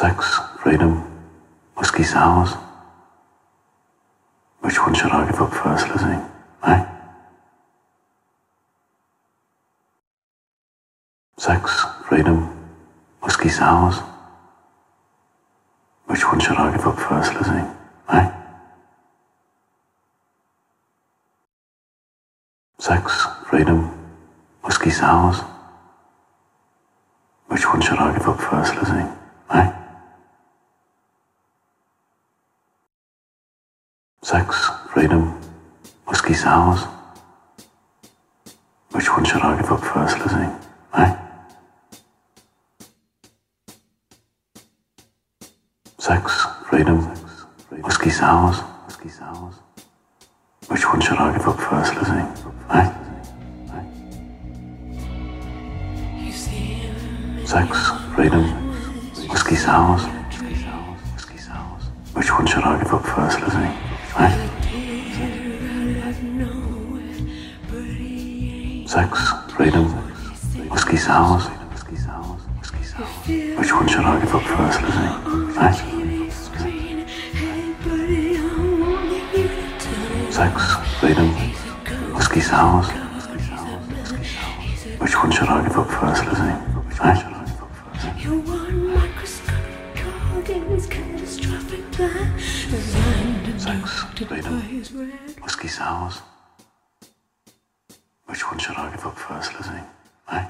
Sex, freedom, whiskey sours. Which one should I give up first, Lizzie? Eh? Sex, freedom, whiskey sours. Which one should I give up first, Lizzie? Eh? Sex, freedom, whiskey sours. Which one should I give up first, Lizzie? Eh? Sex, freedom, whiskey sours. Which one should I give up first, Lizzie? Eh? Sex, freedom, whiskey sours, whiskey sours. Which one should I give up first, Lizzie? Eh? Sex, freedom, whiskey sours, whiskey sours, whiskey sours. Which one should I give up first, Lizzie? Sex, freedom, whiskey sours. Which one should I give up first, Lizzie? Eh? Sex, freedom, whiskey sours. Which one should I give up first, Lizzie? Which drinks, freedom, whiskey sours. Which one should I give up first, Lizzie? Eh?